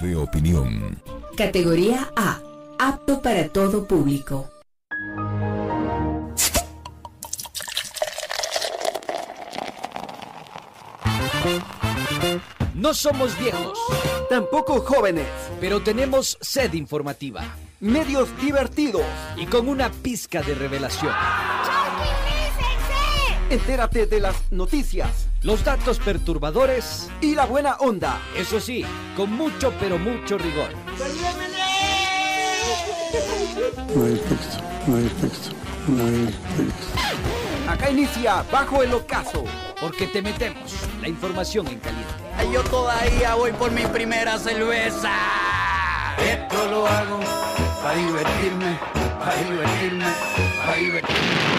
de opinión. Categoría A. Apto para todo público. No somos viejos, Tampoco jóvenes. pero tenemos sed informativa Medios divertidos. y con una pizca de revelación. Entérate de las noticias Los datos perturbadores, y la buena onda. eso sí, con mucho pero mucho rigor. No hay texto, no hay texto, no hay texto. Acá inicia Bajo el Ocaso. Porque te metemos la información en caliente. Yo todavía voy por mi primera cerveza. Esto lo hago para divertirme, para divertirme, para divertirme.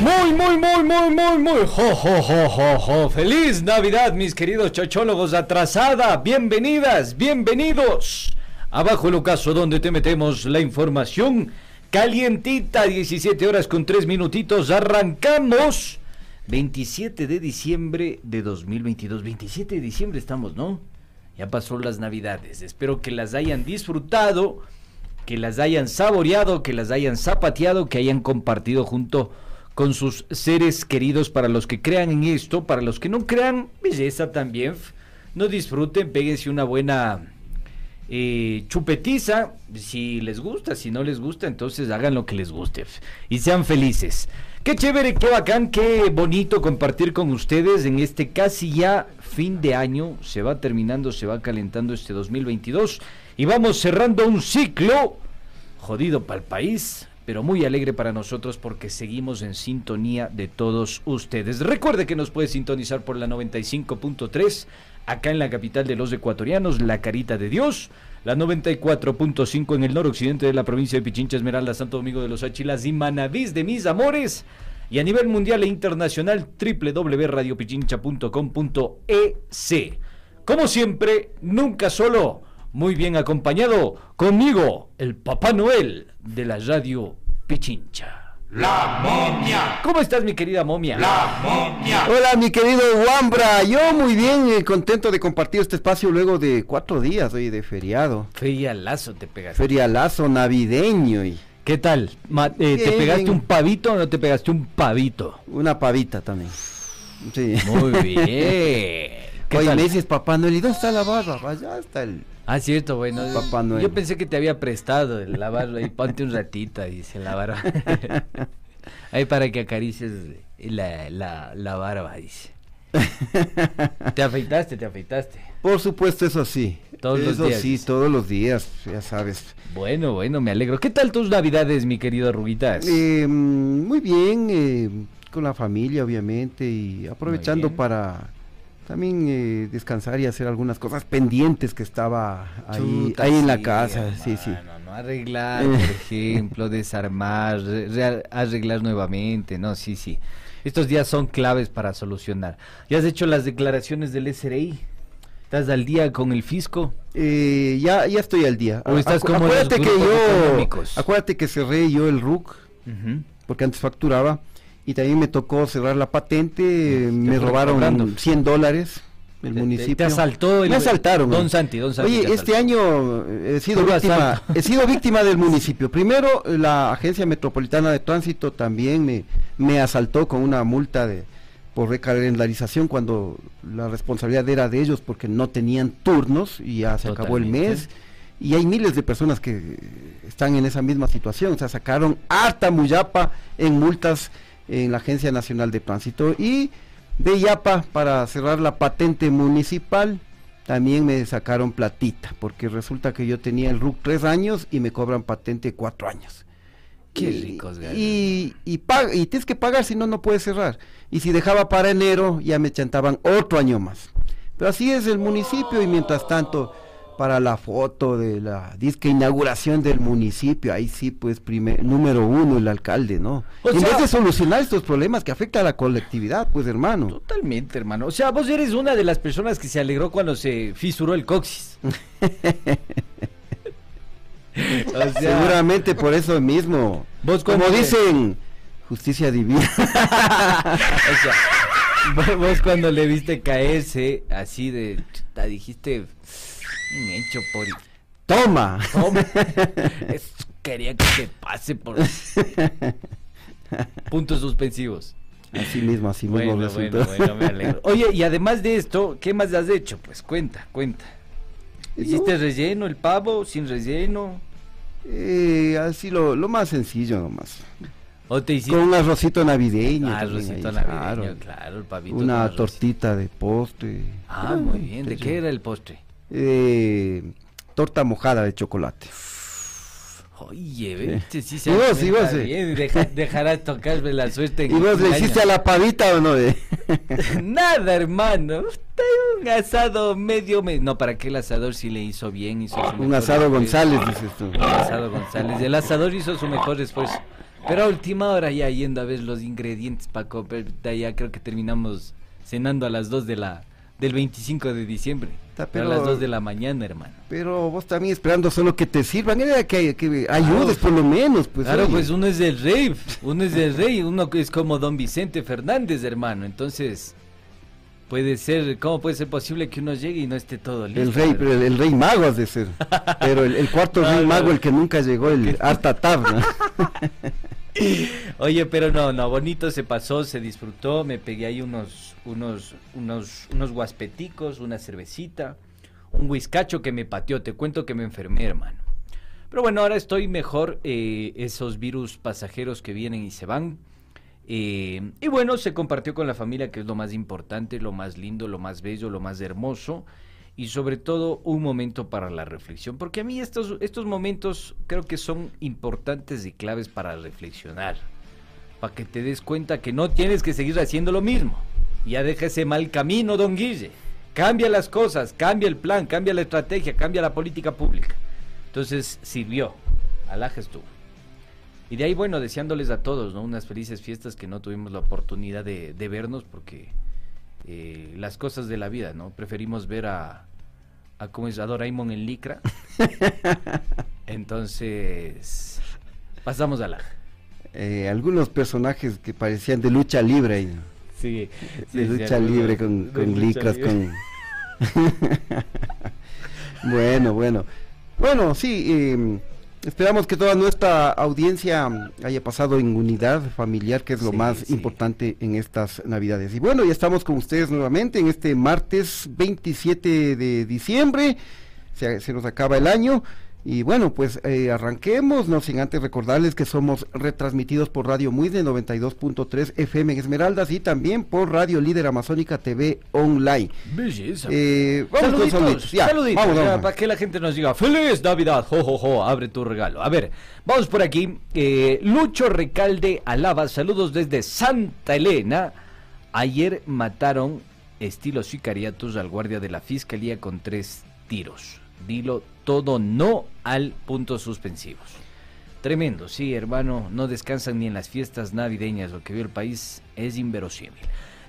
Muy, muy, muy, muy, muy, muy. Jo. Feliz Navidad, mis queridos chochólogos atrasada. Bienvenidas, bienvenidos. Abajo el ocaso donde te metemos la información calientita, 17 horas con 3 minutitos. Arrancamos 27 de diciembre de 2022. 27 de diciembre estamos, ¿no? Ya pasó las Navidades. Espero que las hayan disfrutado, que las hayan saboreado, que las hayan zapateado, que hayan compartido junto con sus seres queridos. Para los que crean en esto, para los que no crean, belleza también. No disfruten, péguense una buena eh, chupetiza, si les gusta, si no les gusta, entonces hagan lo que les guste y sean felices. Qué chévere, qué bacán, qué bonito compartir con ustedes en este casi ya fin de año. Se va terminando, se va calentando este 2022 y vamos cerrando un ciclo jodido para el país, pero muy alegre para nosotros porque seguimos en sintonía de todos ustedes. Recuerde que nos puede sintonizar por la 95.3 acá en la capital de los ecuatorianos, La Carita de Dios, la 94.5 en el noroccidente de la provincia de Pichincha, Esmeralda, Santo Domingo de los Achilas y Manavís de mis amores. Y a nivel mundial e internacional, www.radiopichincha.com.es. Como siempre, nunca solo, muy bien acompañado conmigo, el Papá Noel de la radio Pichincha. La momia, ¿Cómo estás, mi querida momia? la momia. Hola, mi querido Wambra. Yo muy bien, eh, contento de compartir este espacio luego de cuatro días, oye, de feriado. Ferialazo te pegaste. Ferialazo navideño y ¿Qué tal? Ma- eh, ¿Te pegaste un pavito o no te pegaste un pavito? una pavita también. Sí. Muy bien. ¿Qué Oye, tal? me dices, Papá Noel, ¿y dónde está la barba? Allá está el... Ah, cierto, bueno. Papá Noel. Yo pensé que te había prestado el lavarlo ahí. Ponte un ratito, dice la barba. ahí para que acaricies la, la, la barba, dice. Te afeitaste, te afeitaste. Por supuesto, eso sí. Todos los eso días, sí, todos los días, ya sabes. Bueno, bueno, me alegro. ¿Qué tal tus navidades, mi querido Ruguitas? Eh, mm, muy bien, eh, con la familia, obviamente, y aprovechando para también eh, descansar y hacer algunas cosas pendientes que estaba ahí, Chuta, ahí en la sí, casa. Sí, sí. No arreglar, por ejemplo, desarmar, re- re- arreglar nuevamente, no, sí, sí. Estos días son claves para solucionar. ¿Ya has hecho las declaraciones del SRI? ¿Estás al día con el fisco? Eh, ya, ya estoy al día. O estás Acu- como acuérdate que yo, económicos. acuérdate que cerré yo el RUC, porque antes facturaba, y también me tocó cerrar la patente, te me robaron cobrando. 100 dólares el Te- municipio. te asaltó el- Me asaltaron. Don. Santi, don Santi Oye, te este año eh, he sido Puro víctima, asalto. he sido víctima del municipio. Primero, la Agencia Metropolitana de Tránsito también me, me asaltó con una multa de por recalendarización cuando la responsabilidad era de ellos porque no tenían turnos y ya se acabó el mes. Y hay miles de personas que están en esa misma situación. O sea, sacaron harta muyapa en multas en la Agencia Nacional de Tránsito. Y de Yapa, para cerrar la patente municipal, también me sacaron platita, porque resulta que yo tenía el RUC tres años y me cobran patente cuatro años. Qué Y- ricos, y, y, pag- y tienes que pagar, si no, no puedes cerrar. Y si dejaba para enero, ya me chantaban otro año más. Pero así es el municipio y mientras tanto, para la foto de la disque inauguración del municipio, ahí sí, pues, primer, número uno, el alcalde, ¿no? O en sea- vez de solucionar estos problemas que afectan a la colectividad, pues, hermano. Totalmente, hermano. O sea, vos eres una de las personas que se alegró cuando se fisuró el coxis. O sea, Seguramente por eso mismo. Vos Como dicen, justicia divina. o sea, vos, cuando le viste caerse así de, dijiste, hecho por... Toma. Toma. Es- quería que te pase por... Puntos suspensivos. Así mismo, así mismo Bueno, resultó. bueno, bueno, me alegro. Oye, y además de esto, ¿qué más has hecho? Pues cuenta, cuenta. ¿Hiciste relleno, el pavo, sin relleno? Eh, así lo, lo más sencillo nomás. ¿O te hiciste Con un arrocito navideño. Ah, arrocito ahí, navideño, claro. claro, el pavito. Una tortita de postre. Ah, muy bien. ¿De qué era el postre? Eh, torta mojada de chocolate. Oye, vete, sí se Y vos, y cuenta vos, eh. bien, deja- dejarás tocarme la suerte en ¿Y vos le hiciste a la pavita o no? eh? Nada, hermano. Un asado medio, me- No, ¿para qué el asador sí le hizo bien? Hizo su un asado esfuerzo. González, dices tú. Un asado González. El asador hizo su mejor esfuerzo. Pero a última hora ya yendo a ver los ingredientes para comer, ya creo que terminamos cenando a las 2 de la, del 25 de diciembre. Ta, Pero a las 2 de la mañana, hermano. Pero vos también esperando solo que te sirvan, era que, que ayudes por lo menos, pues. claro, oye. pues uno es el rey, uno es el rey, uno es como don Vicente Fernández, hermano. Entonces, puede ser, ¿cómo puede ser posible que uno llegue y no esté todo listo? El rey, pero el, el rey mago has de ser. Pero el, el cuarto No, rey no. mago, el que nunca llegó, el Artatab, ¿no? Oye, pero no, no, bonito se pasó, se disfrutó, me pegué ahí unos, unos, unos, unos guaspeticos, una cervecita, un whiskacho que me pateó, te cuento que me enfermé, hermano. Pero bueno, ahora estoy mejor, eh, esos virus pasajeros que vienen y se van. eh, y bueno, se compartió con la familia, que es lo más importante, lo más lindo, lo más bello, lo más hermoso. Y sobre todo un momento para la reflexión. Porque a mí estos, estos momentos creo que son importantes y claves para reflexionar. Para que te des cuenta que no tienes que seguir haciendo lo mismo. Ya deja ese mal camino, don Guille. Cambia las cosas, cambia el plan, cambia la estrategia, cambia la política pública. Entonces sirvió. Alaj estuvo. Y de ahí, bueno, deseándoles a todos, ¿no? Unas felices fiestas que no tuvimos la oportunidad de, de vernos porque eh, las cosas de la vida, ¿no? Preferimos ver a, a. A Doraemon en Licra. Entonces, pasamos a la... Eh, algunos personajes que parecían de lucha libre. Sí, de lucha libre con, con licras, con... bueno, bueno. Bueno, sí, eh, esperamos que toda nuestra audiencia haya pasado en unidad familiar, que es lo Sí, más sí. importante en estas navidades. Y bueno, ya estamos con ustedes nuevamente en este martes 27 de diciembre. Se, se nos acaba el año. Y bueno, pues eh, arranquemos, no sin antes recordarles que somos retransmitidos por Radio Muide 92.3 FM en Esmeraldas y también por Radio Líder Amazónica TV Online. Belleza. Eh, vamos con saluditos, saluditos, ya, saluditos, vamos, ya, vamos. para que la gente nos diga ¡Feliz Navidad! ¡Jo, jo, jo! Abre tu regalo. A ver, vamos por aquí. Eh, Lucho Recalde Alaba, saludos desde Santa Elena. Ayer mataron, estilo sicariatos, al guardia de la fiscalía con tres tiros. Dilo todo no al puntos suspensivos. Tremendo, sí, hermano, no descansan ni en las fiestas navideñas, lo que vio el país es inverosímil.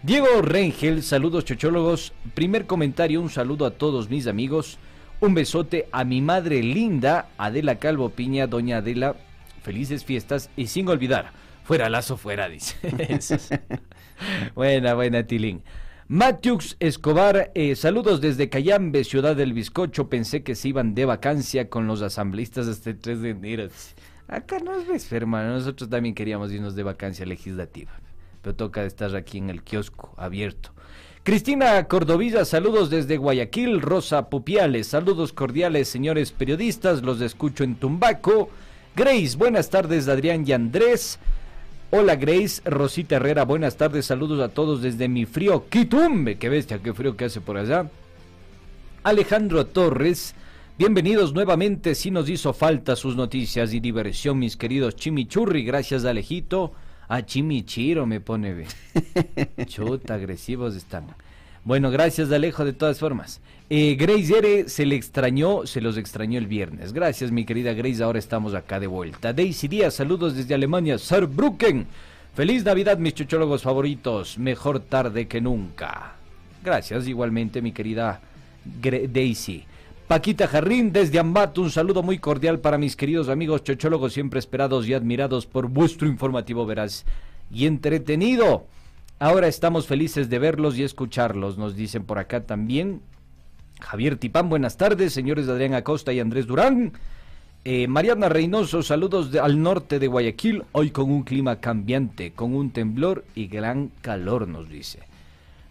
Diego Rengel, saludos chochólogos. Primer comentario, un saludo a todos mis amigos. Un besote a mi madre linda, Adela Calvo Piña, doña Adela. Felices fiestas y sin olvidar, fuera lazo fuera, dice. Buena, buena, Tilín. Matiux Escobar, eh, saludos desde Cayambe, ciudad del bizcocho. Pensé que se iban de vacancia con los asambleístas hasta el 3 de enero. Acá no es hermano. Nosotros también queríamos irnos de vacancia legislativa. Pero toca estar aquí en el kiosco abierto. Cristina Cordovilla, saludos desde Guayaquil. Rosa Pupiales, saludos cordiales, señores periodistas. Los escucho en Tumbaco. Grace, buenas tardes, Adrián y Andrés. Hola Grace, Rosita Herrera, buenas tardes, saludos a todos desde mi frío Quitumbe, qué bestia, qué frío que hace por allá. Alejandro Torres, bienvenidos nuevamente, si nos hizo falta sus noticias y diversión, mis queridos Chimichurri, gracias Alejito. A Chimichiro me pone bien. Chuta, agresivos están. Bueno, gracias Alejo de todas formas. Eh, Grace Ere se le extrañó, se los extrañó el viernes. Gracias mi querida Grace, ahora estamos acá de vuelta. Daisy Díaz, saludos desde Alemania, Saarbrücken. Feliz Navidad mis chuchólogos favoritos, mejor tarde que nunca. Gracias igualmente mi querida Gre- Daisy. Paquita Jarrín desde Ambato, un saludo muy cordial para mis queridos amigos chochólogos siempre esperados y admirados por vuestro informativo veraz y entretenido. Ahora estamos felices de verlos y escucharlos, nos dicen por acá también. Javier Tipán, buenas tardes, señores Adrián Acosta y Andrés Durán. Eh, Mariana Reynoso, saludos al norte de Guayaquil, hoy con un clima cambiante, con un temblor y gran calor, nos dice.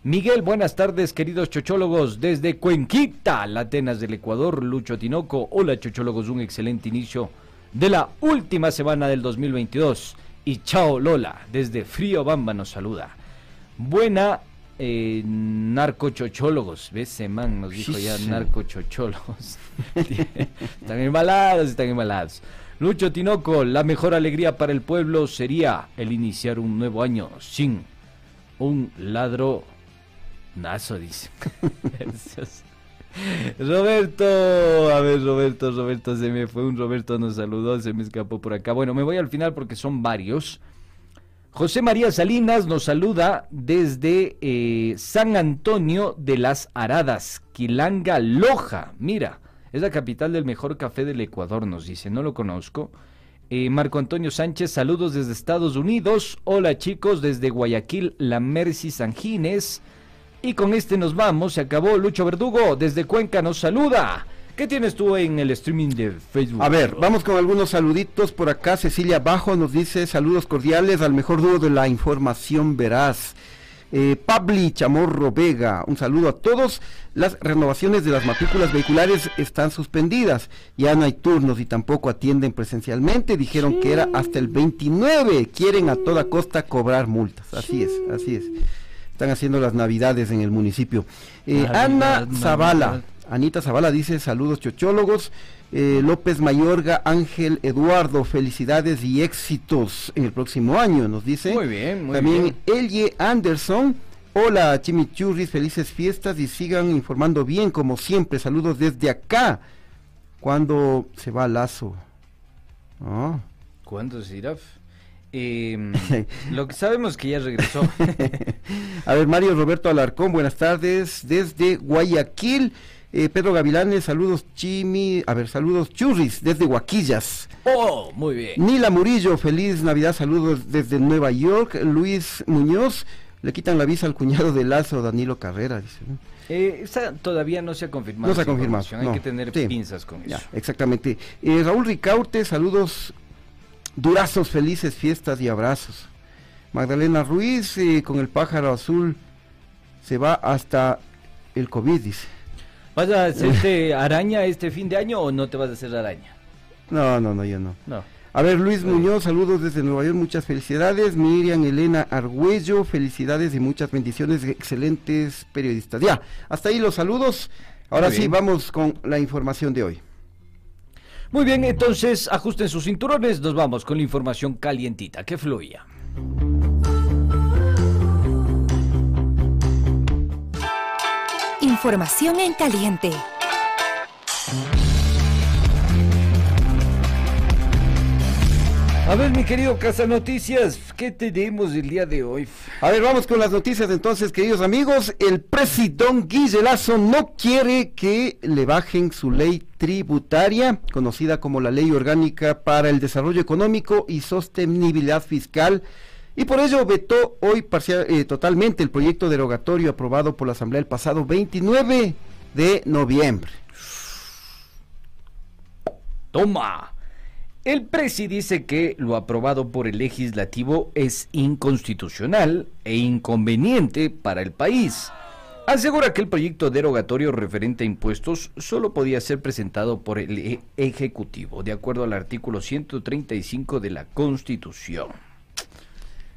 Miguel, buenas tardes, queridos chochólogos, desde Cuenquita, la Atenas del Ecuador, Lucho Tinoco. Hola, chochólogos, un excelente inicio de la última semana del 2022. Y chao, Lola, desde Frío Bamba nos saluda. Buena eh, narcochochólogos, ¿ves? Ese man nos dijo ya narcochochólogos. están embalados, están embalados. Lucho Tinoco, la mejor alegría para el pueblo sería el iniciar un nuevo año sin un ladro Nazo, dice. Roberto, a ver, Roberto, Roberto, se me fue un Roberto, nos saludó, se me escapó por acá. Bueno, me voy al final porque son varios. José María Salinas nos saluda desde eh, San Antonio de las Aradas, Quilanga Loja. Mira, es la capital del mejor café del Ecuador, nos dice, no lo conozco. Eh, Marco Antonio Sánchez, saludos desde Estados Unidos. Hola chicos, desde Guayaquil, la Mercy Sanjines. Y con este nos vamos, se acabó. Lucho Verdugo desde Cuenca nos saluda. ¿Qué tienes tú en el streaming de Facebook? A ver, vamos con algunos saluditos por acá. Cecilia Bajo nos dice saludos cordiales al mejor dúo de la información veraz. Eh, Pabli Chamorro Vega, un saludo a todos. Las renovaciones de las matrículas vehiculares están suspendidas. Ya no hay turnos y tampoco atienden presencialmente. Dijeron que era hasta el 29. Quieren a toda costa cobrar multas. Así es, así es están haciendo las navidades en el municipio. Eh, Ana Zavala, Anita Zavala dice saludos chochólogos. Eh, López Mayorga, Ángel Eduardo, felicidades y éxitos en el próximo año, nos dice. Muy bien, muy También bien. Elie Anderson, hola Chimichurris, felices fiestas y sigan informando bien como siempre. Saludos desde acá. ¿Cuándo se va Lazo? Ah. ¿Cuándo se irá? Eh, lo que sabemos que ya regresó. A ver, Mario Roberto Alarcón, buenas tardes. Desde Guayaquil, eh, Pedro Gavilanes, saludos Chimi, a ver, saludos Churris, desde Guaquillas. oh, muy bien. Nila Murillo, feliz Navidad, saludos desde Nueva York. Luis Muñoz, le quitan la visa al cuñado de Lazo, Danilo Carrera, dice. Eh, esa todavía no se ha confirmado. No se ha confirmado, no. Hay que tener Sí. pinzas con Ya, eso. exactamente. Eh, Raúl Ricaurte, saludos, durazos, felices fiestas y abrazos. Magdalena Ruiz, eh, con el pájaro azul, se va hasta el COVID, dice. ¿Vas a hacerte araña este fin de año o no te vas a hacer araña? No, no, no, yo no. No. A ver, Luis Muñoz, saludos desde Nueva York, muchas felicidades. Miriam Elena Argüello, felicidades y muchas bendiciones, excelentes periodistas. Ya, hasta ahí los saludos. Ahora sí, vamos con la información de hoy. Muy bien, entonces ajusten sus cinturones, nos vamos con la información calientita que fluya. Información en caliente. A ver, mi querido Casa Noticias, ¿qué tenemos el día de hoy? A ver, vamos con las noticias entonces, queridos amigos. El presidón Guille Lazo no quiere que le bajen su ley tributaria, conocida como la Ley Orgánica para el Desarrollo Económico y Sostenibilidad Fiscal, y por ello vetó hoy parcial, eh, totalmente el proyecto derogatorio aprobado por la Asamblea el pasado 29 de noviembre. Toma. El presi dice que lo aprobado por el legislativo es inconstitucional e inconveniente para el país. Asegura que el proyecto derogatorio referente a impuestos solo podía ser presentado por el e- Ejecutivo, de acuerdo al artículo 135 de la Constitución.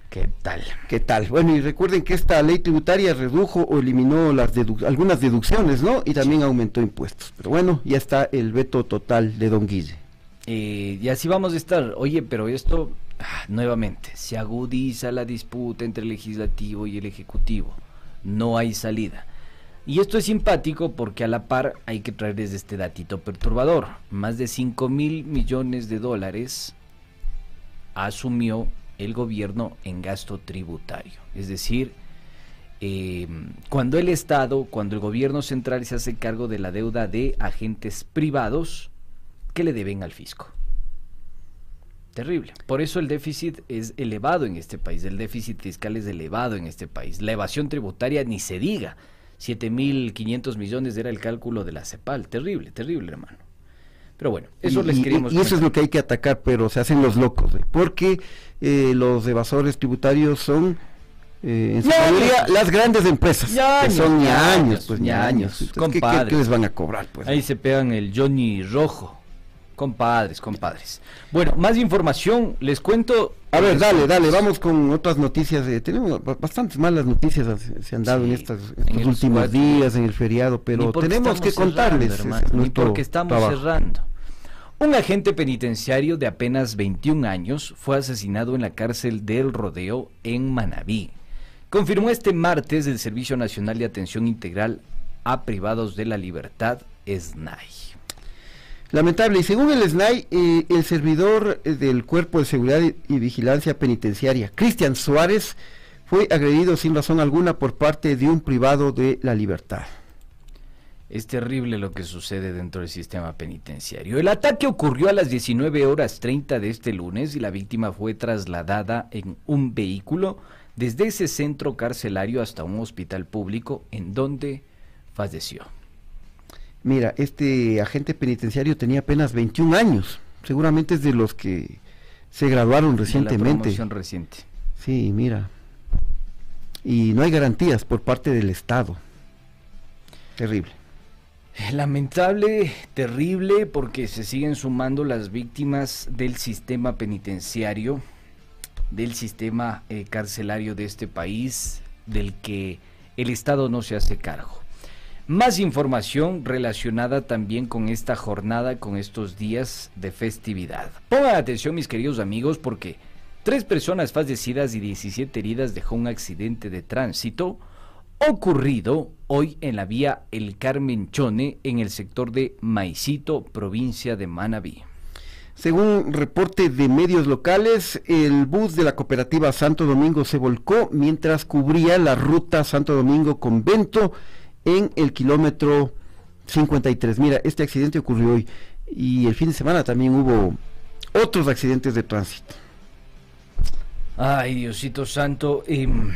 ¿Qué tal? ¿Qué tal? Bueno, y recuerden que esta ley tributaria redujo o eliminó las dedu- algunas deducciones, ¿no? Y también aumentó impuestos. Pero bueno, ya está el veto total de Don Guille. Eh, y así vamos a estar. Oye, pero esto, ah, nuevamente, se agudiza la disputa entre el legislativo y el ejecutivo. No hay salida. Y esto es simpático porque a la par hay que traerles este datito perturbador. Más de 5 mil millones de dólares asumió el gobierno en gasto tributario. Es decir, eh, cuando el Estado, cuando el gobierno central se hace cargo de la deuda de agentes privados que le deben al fisco. Terrible. Por eso el déficit es elevado en este país, el déficit fiscal es elevado en este país. La evasión tributaria ni se diga. 7.500 millones era el cálculo de la CEPAL. Terrible, terrible, hermano. Pero bueno, eso y, les y- queríamos y eso es lo que hay que atacar, pero se hacen los locos, ¿eh? porque eh, los evasores tributarios son eh, en su mayoría las grandes empresas, Ñaños, que son ñaños, pues ñaños, ñaños. Entonces, ¿qué- ¿qué, compadres. qué les van a cobrar? Pues? Ahí se pegan el Johnny Rojo. Compadres, compadres. Bueno, más información, les cuento. A ver, les dale, dale, vamos con otras noticias. eh, tenemos ba- bastantes malas noticias se, han dado Sí, en estos últimos días, en el feriado, pero tenemos que contarles. cerrando, hermano, ni porque estamos trabajo. cerrando. Un agente penitenciario de apenas 21 años fue asesinado en la cárcel del Rodeo en Manabí. Confirmó este martes el Servicio Nacional de Atención Integral a Privados de la Libertad, SNAI. Lamentable, y según el SNAI, eh, el servidor eh, del Cuerpo de Seguridad y, y Vigilancia Penitenciaria, Cristian Suárez, fue agredido sin razón alguna por parte de un privado de la libertad. Es terrible lo que sucede dentro del sistema penitenciario. El ataque ocurrió a las 19 horas 30 de este lunes y la víctima fue trasladada en un vehículo desde ese centro carcelario hasta un hospital público en donde falleció. Mira, este agente penitenciario tenía apenas 21 años, seguramente es de los que se graduaron la recientemente. promoción reciente. Sí, mira. Y no hay garantías por parte del Estado. Terrible. Lamentable, terrible, porque se siguen sumando las víctimas del sistema penitenciario, del sistema eh, carcelario de este país, del que el Estado no se hace cargo. Más información relacionada también con esta jornada, con estos días de festividad. Pongan atención mis queridos amigos porque tres personas fallecidas y 17 heridas dejó un accidente de tránsito ocurrido hoy en la vía El Carmen Chone en el sector de Maicito, provincia de Manabí. Según reporte de medios locales, el bus de la cooperativa Santo Domingo se volcó mientras cubría la ruta Santo Domingo Convento en el kilómetro 53. Mira, este accidente ocurrió hoy y el fin de semana también hubo otros accidentes de tránsito. Ay, Diosito Santo. em,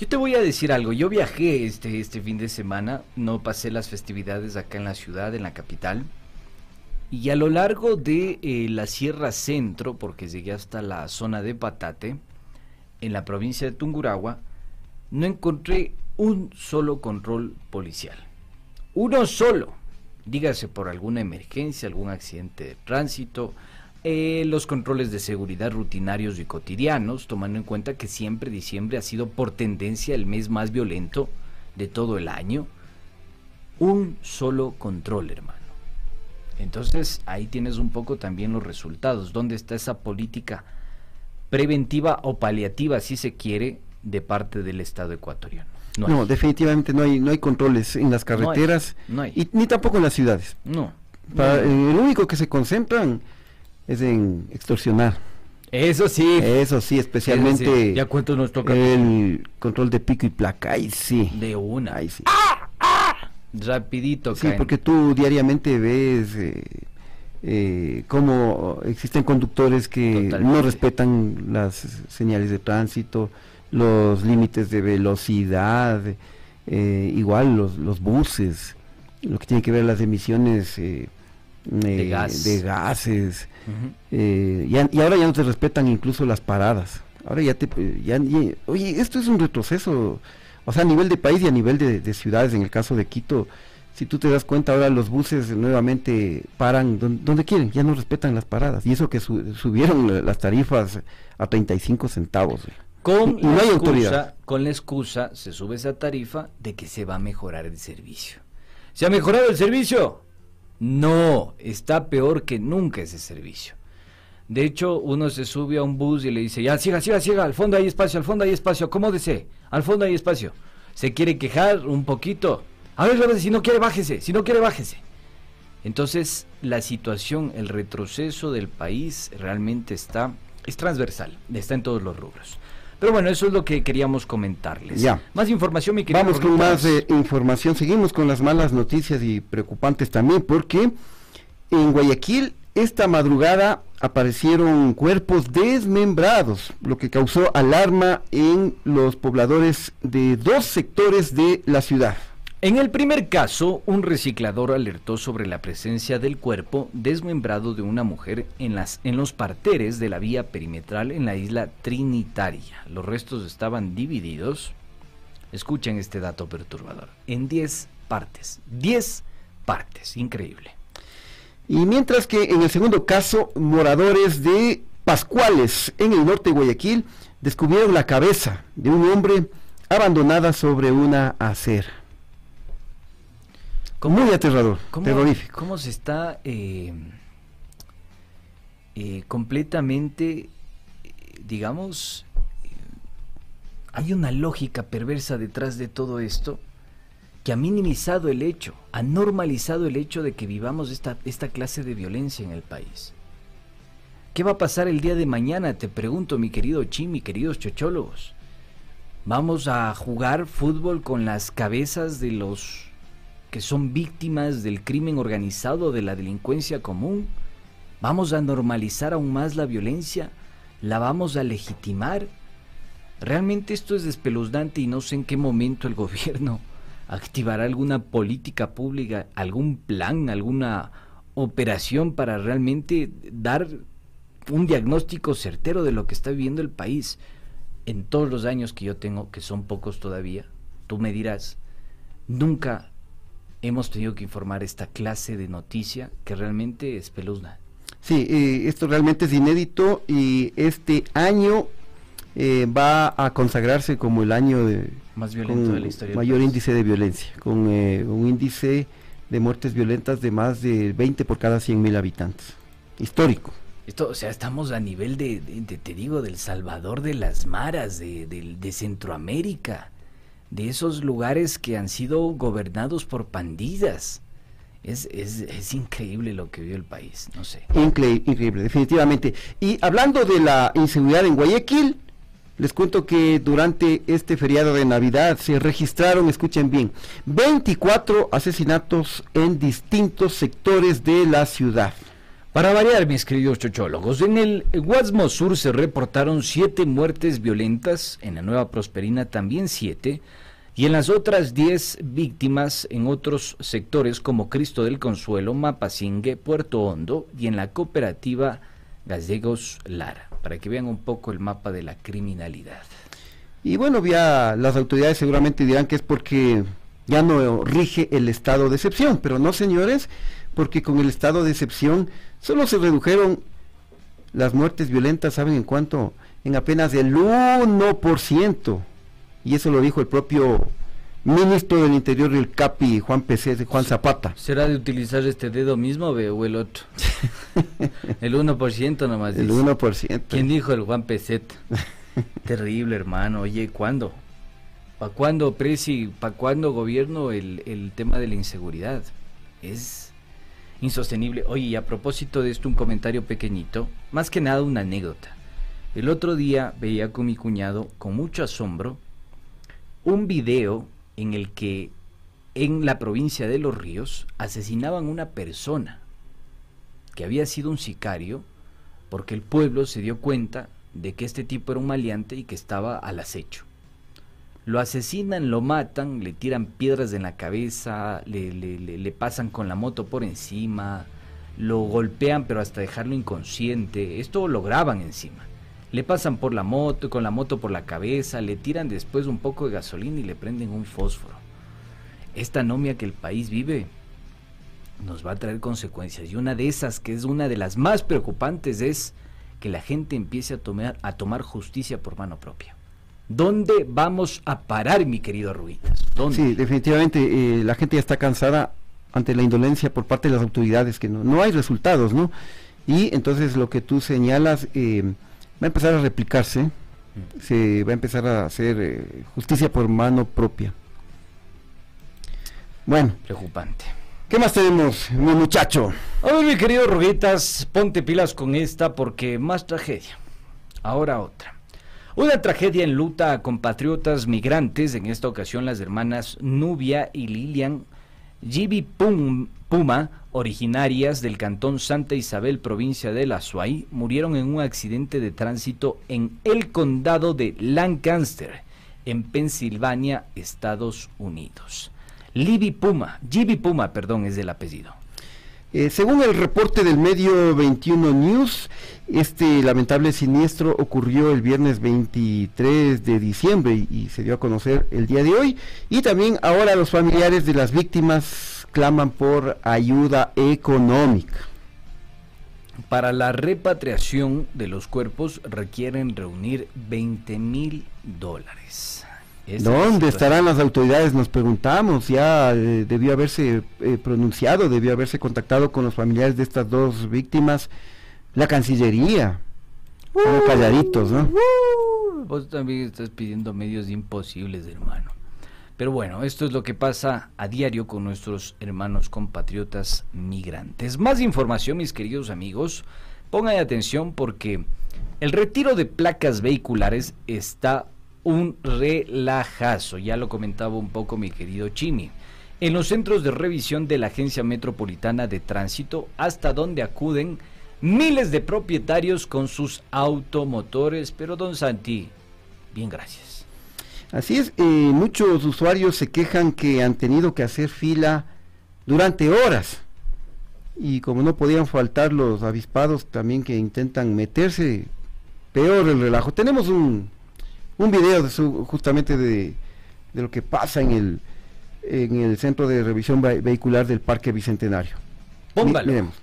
yo te voy a decir algo. Yo viajé este, este fin de semana, no pasé las festividades acá en la ciudad, en la capital. Y a lo largo de eh, la Sierra Centro, porque llegué hasta la zona de Patate, en la provincia de Tungurahua, no encontré un solo control policial. Uno solo. Dígase por alguna emergencia, algún accidente de tránsito, eh, los controles de seguridad rutinarios y cotidianos, tomando en cuenta que siempre diciembre ha sido por tendencia el mes más violento de todo el año. Un solo control, hermano. Entonces ahí tienes un poco también los resultados. ¿Dónde está esa política preventiva o paliativa, si se quiere, de parte del Estado ecuatoriano? No, definitivamente no hay, no hay controles en las No hay, carreteras no hay. y ni tampoco en las ciudades. no. Para- no. El único que se concentran es en extorsionar. Eso sí. Eso sí, especialmente ¿Ya cuántos nos toca? el control de pico y placa. Ahí sí. De una. Ahí sí. Rapidito Sí, caen. porque tú diariamente ves eh, eh, cómo existen conductores que Totalmente. no respetan las señales de tránsito, los límites de velocidad, eh, igual los, los buses, lo que tiene que ver las emisiones eh, gas. de gases. Eh, ya- y ahora ya no te respetan incluso las paradas. Ahora ya te... ya- ya- oye, esto es un retroceso, o sea, a nivel de país y a nivel de, de ciudades, en el caso de Quito, si tú te das cuenta, ahora los buses nuevamente paran don- donde quieren, ya no respetan las paradas. Y eso que su- subieron la- las tarifas a 35 centavos. Con, Y no la hay excusa, autoridad. con la excusa se sube esa tarifa de que se va a mejorar el servicio. ¿Se ha mejorado el servicio? No, está peor que nunca ese servicio. De hecho, uno se sube a un bus y le dice, ya, siga, siga, siga, al fondo hay espacio, al fondo hay espacio, acomódese, al fondo hay espacio. Se quiere quejar un poquito. A ver, si no quiere, bájese, si no quiere, bájese. Entonces, la situación, el retroceso del país realmente está, es transversal, está en todos los rubros. Pero bueno, eso es lo que queríamos comentarles. Ya. Más información, mi querido. Vamos con más eh, información. Seguimos con las malas noticias y preocupantes también porque en Guayaquil esta madrugada aparecieron cuerpos desmembrados, lo que causó alarma en los pobladores de dos sectores de la ciudad. En el primer caso, un reciclador alertó sobre la presencia del cuerpo desmembrado de una mujer en, las, en los parteres de la vía perimetral en la isla Trinitaria. Los restos estaban divididos, escuchen este dato perturbador, en 10 partes. 10 partes, increíble. Y mientras que en el segundo caso, moradores de Pascuales, en el norte de Guayaquil, descubrieron la cabeza de un hombre abandonada sobre una acera. Muy aterrador, ¿Cómo, terrorífico. cómo se está eh, eh, completamente, digamos, eh, hay una lógica perversa detrás de todo esto que ha minimizado el hecho, ha normalizado el hecho de que vivamos esta, esta clase de violencia en el país. ¿Qué va a pasar el día de mañana? Te pregunto, mi querido Chim, mi queridos chochólogos. ¿Vamos a jugar fútbol con las cabezas de los que son víctimas del crimen organizado, de la delincuencia común? ¿Vamos a normalizar aún más la violencia? ¿La vamos a legitimar? Realmente esto es espeluznante y no sé en qué momento el gobierno activará alguna política pública, algún plan, alguna operación para realmente dar un diagnóstico certero de lo que está viviendo el país. En todos los años que yo tengo, que son pocos todavía, tú me dirás, nunca hemos tenido que informar esta clase de noticia que realmente espeluzna. Sí, eh, esto realmente es inédito y este año eh, va a consagrarse como el año de, Más violento con de la historia. del mayor índice de violencia, con eh, un índice de muertes violentas de más de 20 por cada 100 mil habitantes. Histórico. Esto, o sea, estamos a nivel de, de- de, te digo, del Salvador de las Maras, de, de Centroamérica, de esos lugares que han sido gobernados por pandillas. Es, es, es increíble lo que vio el país, no sé. Incre- increíble, definitivamente. Y hablando de la inseguridad en Guayaquil, les cuento que durante este feriado de Navidad se registraron, escuchen bien, 24 asesinatos en distintos sectores de la ciudad. Para variar, mis queridos chochólogos, en el Guasmo Sur se reportaron siete muertes violentas, en la Nueva Prosperina también siete, y en las otras diez víctimas en otros sectores como Cristo del Consuelo, Mapasingue, Puerto Hondo y en la cooperativa Gallegos Lara, para que vean un poco el mapa de la criminalidad. Y bueno, ya las autoridades seguramente dirán que es porque ya no rige el estado de excepción, pero no señores, porque con el estado de excepción solo se redujeron las muertes violentas, ¿saben en cuánto? En apenas el 1%. Y eso lo dijo el propio ministro del Interior del CAPI, Juan PC, Juan Zapata. ¿Será de utilizar este dedo mismo ve, o el otro? el 1% nomás. El dice. 1%. ¿Quién dijo el Juan Peset? Terrible, hermano. Oye, ¿cuándo? ¿Para cuándo, Presi? ¿Para cuándo gobierno el, el tema de la inseguridad? Es insostenible. Oye, y a propósito de esto, un comentario pequeñito. Más que nada una anécdota. El otro día veía con mi cuñado, con mucho asombro, un video en el que en la provincia de Los Ríos asesinaban una persona que había sido un sicario porque el pueblo se dio cuenta de que este tipo era un maleante y que estaba al acecho. Lo asesinan, lo matan, le tiran piedras en la cabeza, le, le- pasan con la moto por encima, lo golpean pero hasta dejarlo inconsciente, esto lo graban encima. Le pasan por la moto, con la moto por la cabeza, le tiran después un poco de gasolina y le prenden un fósforo. Esta anomia que el país vive nos va a traer consecuencias. Y una de esas, que es una de las más preocupantes, es que la gente empiece a tomar, a tomar justicia por mano propia. ¿Dónde vamos a parar, mi querido Ruitas? ¿Dónde? Sí, definitivamente eh, la gente ya está cansada ante la indolencia por parte de las autoridades, que no, no hay resultados, ¿no? Y entonces lo que tú señalas eh, va a empezar a replicarse, se va a empezar a hacer eh, justicia por mano propia. Bueno, Preocupante. ¿qué más tenemos, mi muchacho? A ver, mi querido Ruguitas, ponte pilas con esta porque más tragedia. Ahora otra. Una tragedia en luta a compatriotas migrantes, en esta ocasión las hermanas Nubia y Lilian Gibi Puma, originarias del cantón Santa Isabel, provincia de La Suay, murieron en un accidente de tránsito en el condado de Lancaster, en Pensilvania, Estados Unidos. Libby Puma, Gibi Puma, perdón, es del apellido. Eh, según el reporte del medio 21 News, este lamentable siniestro ocurrió el viernes 23 de diciembre y, se dio a conocer el día de hoy. Y también ahora los familiares de las víctimas claman por ayuda económica. Para la repatriación de los cuerpos requieren reunir 20 mil dólares. ¿Dónde estarán las autoridades? Nos preguntamos, ya eh, debió haberse eh, pronunciado, debió haberse contactado con los familiares de estas dos víctimas, la Cancillería. Uh, calladitos, ¿no? Uh, vos también estás pidiendo medios imposibles, hermano. Pero bueno, esto es lo que pasa a diario con nuestros hermanos compatriotas migrantes. Más información, mis queridos amigos. Pongan atención porque el retiro de placas vehiculares está un relajazo. Ya lo comentaba un poco mi querido Chimi. En los centros de revisión de la Agencia Metropolitana de Tránsito, hasta donde acuden miles de propietarios con sus automotores. Pero don Santi, bien gracias. Así es, eh, muchos usuarios se quejan que han tenido que hacer fila durante horas. Y como no podían faltar los avispados también que intentan meterse, peor el relajo. Tenemos un, un video de su, justamente de, de, lo que pasa en el, en el centro de revisión vehicular del Parque Bicentenario. Póngalo. Miremos.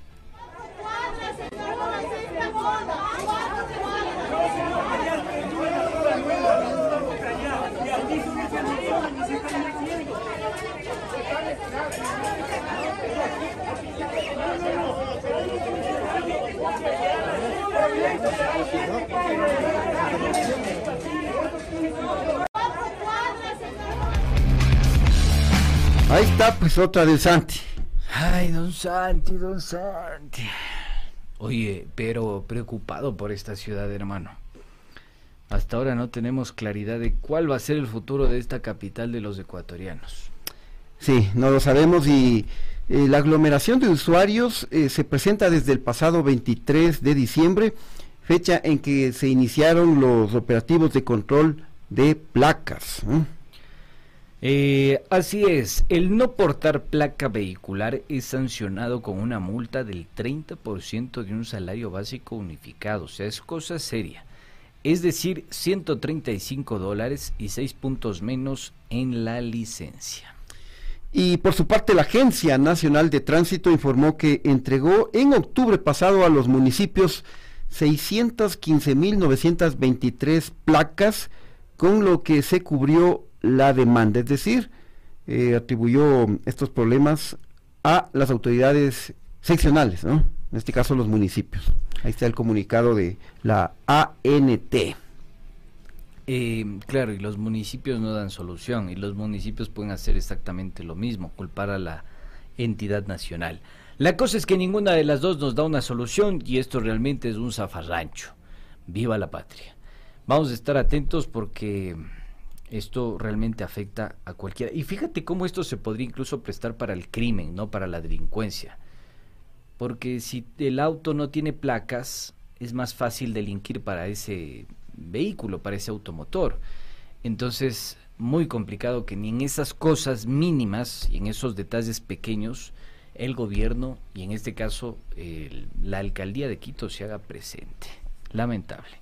Ahí está, pues otra de Santi. Ay, don Santi, don Santi. Oye, pero preocupado por esta ciudad, hermano. Hasta ahora no tenemos claridad de cuál va a ser el futuro de esta capital de los ecuatorianos. Sí, no lo sabemos y eh, la aglomeración de usuarios eh, se presenta desde el pasado 23 de diciembre, fecha en que se iniciaron los operativos de control de placas. Eh, así es, el no portar placa vehicular es sancionado con una multa del 30% de un salario básico unificado, o sea, es cosa seria. Es decir, 135 dólares y 6 puntos menos en la licencia. Y por su parte, la Agencia Nacional de Tránsito informó que entregó en octubre pasado a los municipios 615.923 placas, con lo que se cubrió la demanda, es decir, eh, atribuyó estos problemas a las autoridades seccionales, ¿no? En este caso los municipios. Ahí está el comunicado de la ANT. Eh, claro, y los municipios no dan solución, y los municipios pueden hacer exactamente lo mismo, culpar a la entidad nacional. La cosa es que ninguna de las dos nos da una solución y esto realmente es un zafarrancho. Viva la patria. Vamos a estar atentos porque esto realmente afecta a cualquiera. Y fíjate cómo esto se podría incluso prestar para el crimen, no para la delincuencia. Porque si el auto no tiene placas, es más fácil delinquir para ese vehículo, para ese automotor. Entonces, muy complicado que ni en esas cosas mínimas y en esos detalles pequeños el gobierno y en este caso la alcaldía de Quito se haga presente. Lamentable.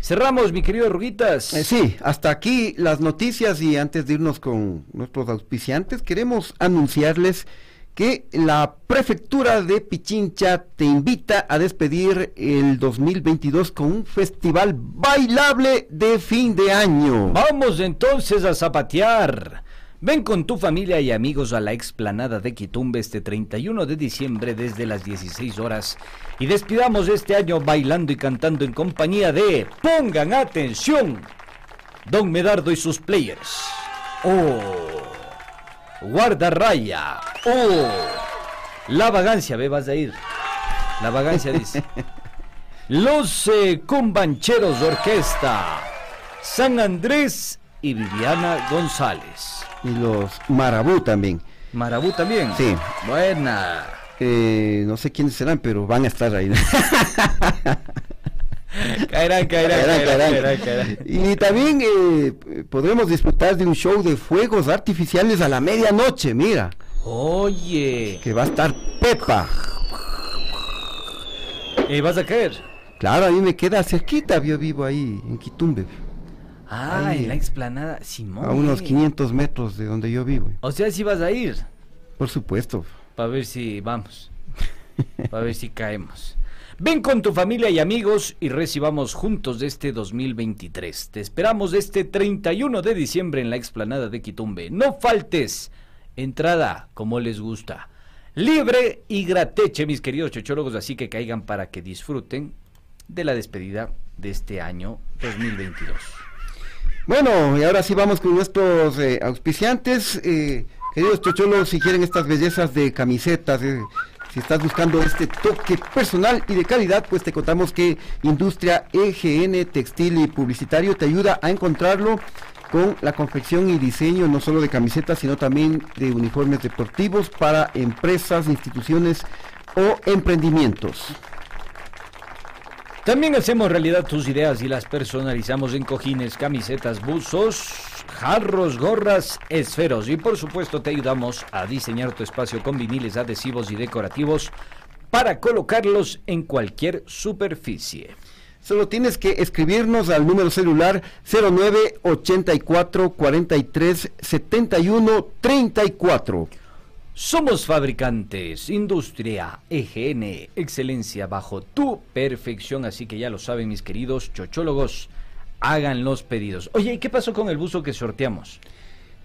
Cerramos, mi querido Ruguitas. Eh, sí, hasta aquí las noticias y antes de irnos con nuestros auspiciantes, queremos anunciarles que la prefectura de Pichincha te invita a despedir el 2022 con un festival bailable de fin de año. Vamos entonces a zapatear. Ven con tu familia y amigos a la explanada de Quitumbe este 31 de diciembre desde las 16 horas y despidamos este año bailando y cantando en compañía de Pongan atención, Don Medardo y sus players. Oh, Guarda Raya. Oh, La Vagancia, ve, vas a ir. La Vagancia dice. Los eh, Cumbancheros de Orquesta. San Andrés y Viviana González. Y los Marabú también. Marabú también. Sí. Buena. Eh, no sé quiénes serán, pero van a estar ahí. Caerán, caerán, Caerán, caerán. Y también eh, podremos disfrutar de un show de fuegos artificiales a la medianoche, mira, Oye, que va a estar Pepa. ¿y vas a caer? Claro, a mí me queda cerquita, yo vivo ahí en Quitumbe, Ah, Ahí. en la explanada Simón. a unos 500 metros de donde yo vivo. O sea, sí vas a ir. Por supuesto. Para ver si vamos. Para ver si caemos. Ven con tu familia y amigos y recibamos juntos de este 2023. Te esperamos este 31 de diciembre en la explanada de Quitumbe. No faltes. Entrada como les gusta. Libre y grateche, mis queridos chochólogos, así que caigan para que disfruten de la despedida de este año 2022. Bueno, y ahora sí vamos con nuestros eh, auspiciantes. eh, queridos chocholos, si quieren estas bellezas de camisetas, eh, si estás buscando este toque personal y de calidad, pues te contamos que Industria EGN Textil y Publicitario te ayuda a encontrarlo con la confección y diseño no solo de camisetas, sino también de uniformes deportivos para empresas, instituciones o emprendimientos. También hacemos realidad tus ideas y las personalizamos en cojines, camisetas, buzos, jarros, gorras, esferos y por supuesto te ayudamos a diseñar tu espacio con viniles adhesivos y decorativos para colocarlos en cualquier superficie. Solo tienes que escribirnos al número celular 0984 43 71 34. Somos fabricantes, industria, EGN, excelencia bajo tu perfección, así que ya lo saben mis queridos chochólogos, hagan los pedidos. Oye, ¿y qué pasó con el buzo que sorteamos?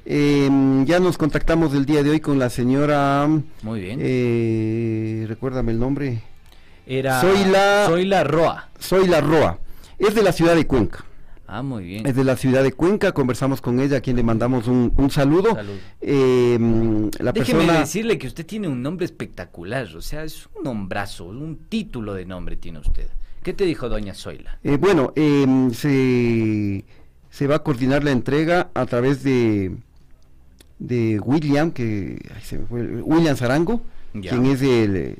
Eh, ya nos contactamos el día de hoy con la señora. Muy bien. eh, recuérdame el nombre. Era soy la- Soy la Roa. Soy la Roa. Es de la ciudad de Cuenca. Ah, muy bien. Es de la ciudad de Cuenca. Conversamos con ella, a quien le mandamos un, un saludo. Salud. Eh, la Déjeme persona. decirle que usted tiene un nombre espectacular, o sea, es un nombrazo, un título de nombre tiene usted. ¿Qué te dijo doña Zoila? Eh, bueno, eh, se, se va a coordinar la entrega a través de, de William, que ay, se me fue, William Zarango, Ya. quien es el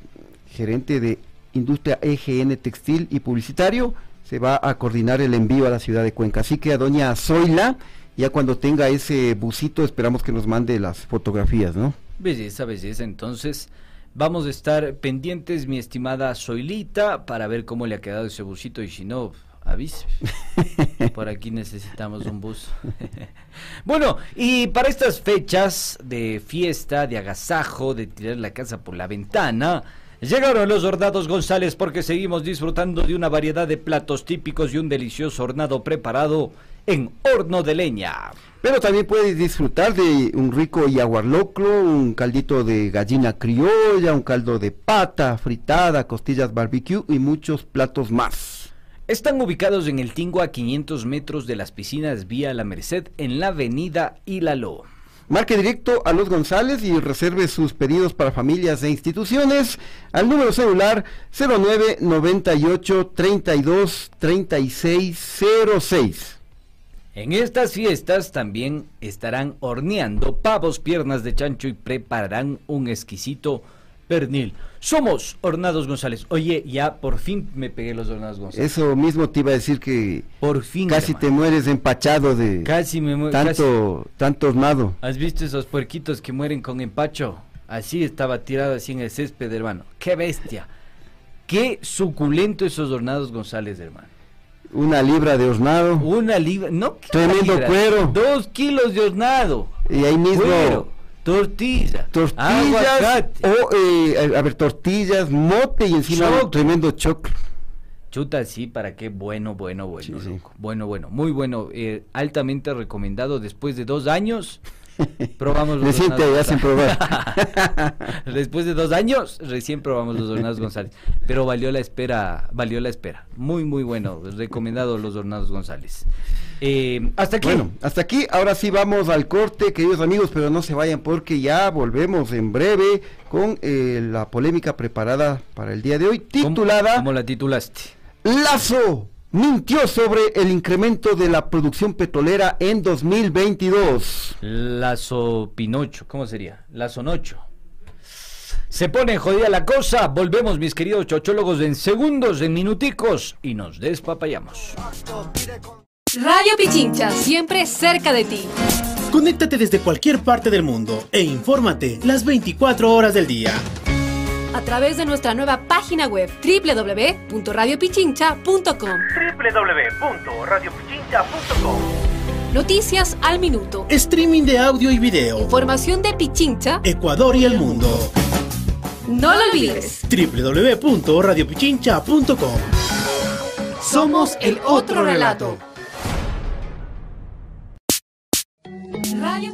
gerente de Industria EGN Textil y Publicitario, se va a coordinar el envío a la ciudad de Cuenca. Así que a doña Zoila, ya cuando tenga ese busito, esperamos que nos mande las fotografías, ¿no? Belleza, belleza, entonces vamos a estar pendientes, mi estimada Zoilita, para ver cómo le ha quedado ese busito y si no, avise. Por aquí necesitamos un bus. bueno, y para estas fechas de fiesta, de agasajo, de tirar la casa por la ventana, llegaron los hornados González porque seguimos disfrutando de una variedad de platos típicos y un delicioso hornado preparado en horno de leña. Pero también puedes disfrutar de un rico yaguarlocro, un caldito de gallina criolla, un caldo de pata, fritada, costillas barbecue y muchos platos más. Están ubicados en el Tingo a 500 metros de las piscinas Vía La Merced en la avenida Hilalo. Marque directo a los González y reserve sus pedidos para familias e instituciones al número celular 09 98 32 36 06. En estas fiestas también estarán horneando pavos, piernas de chancho y prepararán un exquisito pernil. Somos Hornados González. Oye, ya por fin me pegué los Hornados González. Eso mismo te iba a decir que Por fin. casi te mueres empachado de Casi me muero. tanto, tanto hornado. ¿Has visto esos puerquitos que mueren con empacho? Así estaba tirado así en el césped, hermano. ¡Qué bestia! ¡Qué suculento esos Hornados González, hermano! Una libra de hornado. Una libra, no ¿qué Tremendo libra? cuero. Dos kilos de hornado. Y ahí mismo Cuero, tortilla, tortillas aguacate. o eh, a, ver tortillas, mote y encima un tremendo choclo. Chuta, sí, para qué bueno, bueno, bueno, Sí, sí. loco. bueno, bueno, muy bueno, eh, altamente recomendado. Después de dos años, probamos los Recién te hacen probar. Después de dos años, recién probamos los hornados González. Pero valió la espera, valió la espera. Muy, muy bueno, recomendado los hornados González. Eh, hasta aquí. Bueno, hasta aquí, ahora sí vamos al corte, queridos amigos, pero no se vayan porque ya volvemos en breve con eh, la polémica preparada para el día de hoy, ¿Cómo- titulada ¿Cómo la titulaste? Lazo mintió sobre el incremento de la producción petrolera en 2022. Lazo Pinocho, ¿cómo sería? Lazo Nocho. Se pone jodida la cosa. Volvemos, mis queridos chochólogos, en segundos, en minuticos, y nos despapayamos. Radio Pichincha, siempre cerca de ti. Conéctate desde cualquier parte del mundo e infórmate las 24 horas del día. A través de nuestra nueva página web www.radiopichincha.com. www.radiopichincha.com Noticias al minuto. Streaming de audio y video. Información de Pichincha. Ecuador y el mundo. No lo olvides. www.radiopichincha.com Somos el otro relato. Radio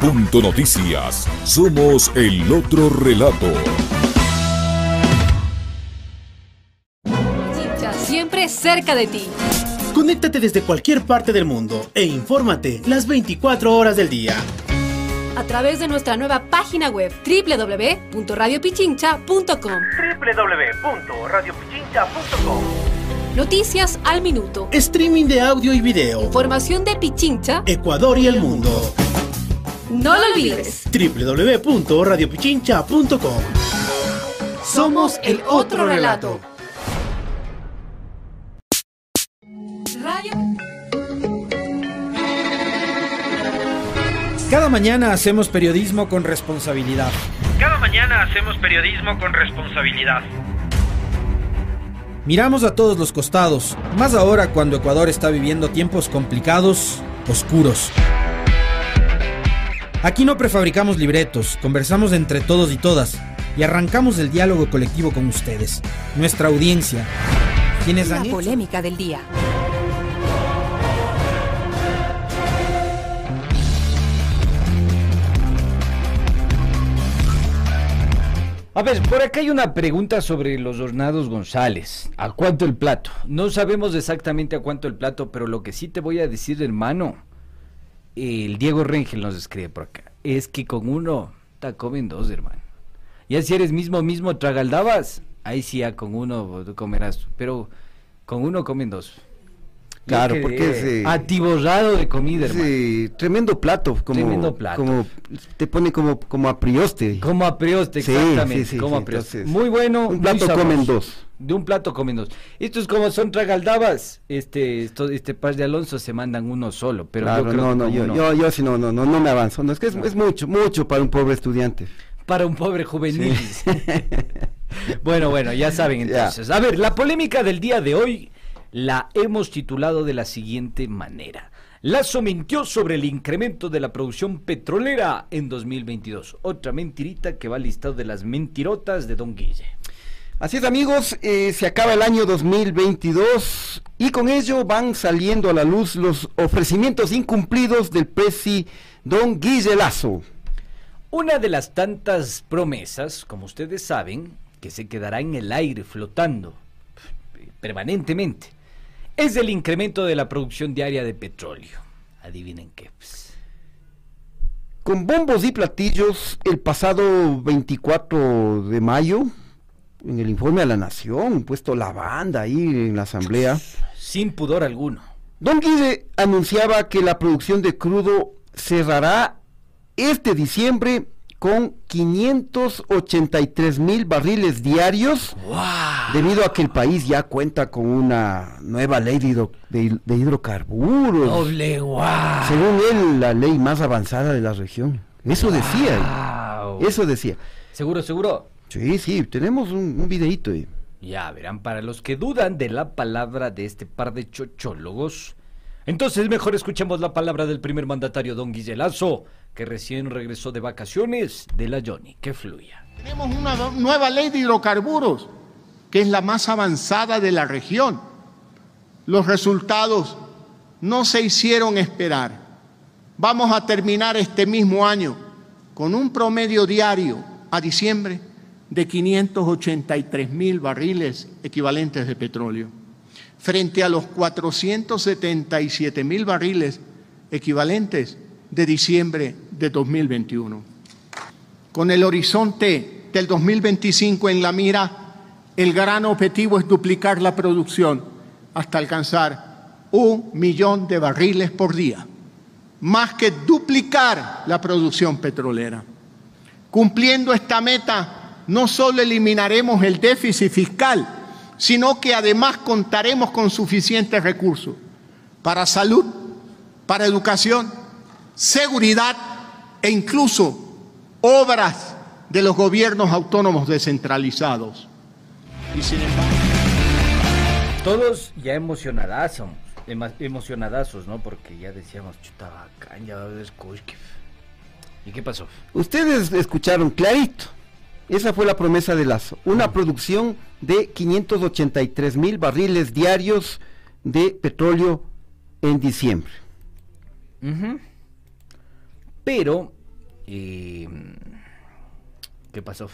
Punto Noticias, somos el otro relato. Pichincha, siempre cerca de ti. Conéctate desde cualquier parte del mundo e infórmate las 24 horas del día. A través de nuestra nueva página web www.radiopichincha.com. www.radiopichincha.com Noticias al minuto. Streaming de audio y video. Información de Pichincha. Ecuador y el mundo. No lo olvides. www.radiopichincha.com Somos el otro relato. Radio Cada mañana hacemos periodismo con responsabilidad. Cada mañana hacemos periodismo con responsabilidad. Miramos a todos los costados, más ahora cuando Ecuador está viviendo tiempos complicados, oscuros. Aquí no prefabricamos libretos, conversamos entre todos y todas y arrancamos el diálogo colectivo con ustedes, nuestra audiencia, quienes La han hecho- polémica del día. A ver, por acá hay una pregunta sobre los hornados González. ¿A cuánto el plato? No sabemos exactamente a cuánto el plato, pero lo que sí te voy a decir, hermano, el Diego Rengel nos escribe por acá, es que con uno te comen dos, hermano. Ya si eres mismo, mismo tragaldabas, ahí sí ya con uno comerás, pero con uno comen dos. Claro, porque es, eh, atiborrado de comida, hermano. Sí, tremendo plato, como, Tremendo plato. como te pone como, como a prioste. Como a prioste, Sí, exactamente. sí, sí, como Muy bueno. un plato comen dos. De un plato comen dos. Estos como son tragaldabas, este, esto- este par de Alonso se mandan uno solo, pero Claro, yo creo no, no, yo, uno- yo, yo sí no, no, no, no me avanzo. No, es que es, es mucho, mucho para un pobre estudiante. para un pobre juvenil. bueno, bueno, ya saben entonces. A ver, la polémica del día de hoy la hemos titulado de la siguiente manera. Lazo mintió sobre el incremento de la producción petrolera en 2022. Otra mentirita que va al listado de las mentirotas de Don Guille. Así es amigos, eh, se acaba el año 2022 y con ello van saliendo a la luz los ofrecimientos incumplidos del presi Don Guille Lazo. Una de las tantas promesas, como ustedes saben, que se quedará en el aire flotando permanentemente, es el incremento de la producción diaria de petróleo. Adivinen qué. pues. Con bombos y platillos, el pasado 24 de mayo, en el informe a la Nación, puesto la banda ahí en la Asamblea, Sin pudor alguno. Don Guille anunciaba que la producción de crudo cerrará este diciembre con 583 mil barriles diarios, debido a que el país ya cuenta con una nueva ley de, hidro- de- de hidrocarburos. Doble guau. Según él, la ley más avanzada de la región. Eso decía. él. Eso decía. ¿Seguro, seguro? Sí, sí, tenemos un, ahí. Ya verán, para los que dudan de la palabra de este par de chochólogos, entonces mejor escuchemos la palabra del primer mandatario, don Guillelazo, que recién regresó de vacaciones de la Johnny. Que fluya. Tenemos una nueva ley de hidrocarburos, que es la más avanzada de la región. Los resultados no se hicieron esperar. Vamos a terminar este mismo año con un promedio diario a diciembre de 583 mil barriles equivalentes de petróleo, frente a los 477 mil barriles equivalentes de diciembre de 2021 con el horizonte del 2025 en la mira, el gran objetivo es duplicar la producción hasta alcanzar un millón de barriles por día, más que duplicar la producción petrolera. Cumpliendo esta meta, no solo eliminaremos el déficit fiscal, sino que además contaremos con suficientes recursos para salud, para educación, seguridad e incluso obras de los gobiernos autónomos descentralizados. Y sin embargo, Todos ya emocionadazos, emocionadazos, ¿no? Porque ya decíamos, chuta bacán, ya va a haber. ¿Y qué pasó? Ustedes escucharon clarito. Esa fue la promesa de Lazo. Una producción de 583 mil barriles diarios de petróleo en diciembre. Ujú. Pero, eh, ¿qué pasó?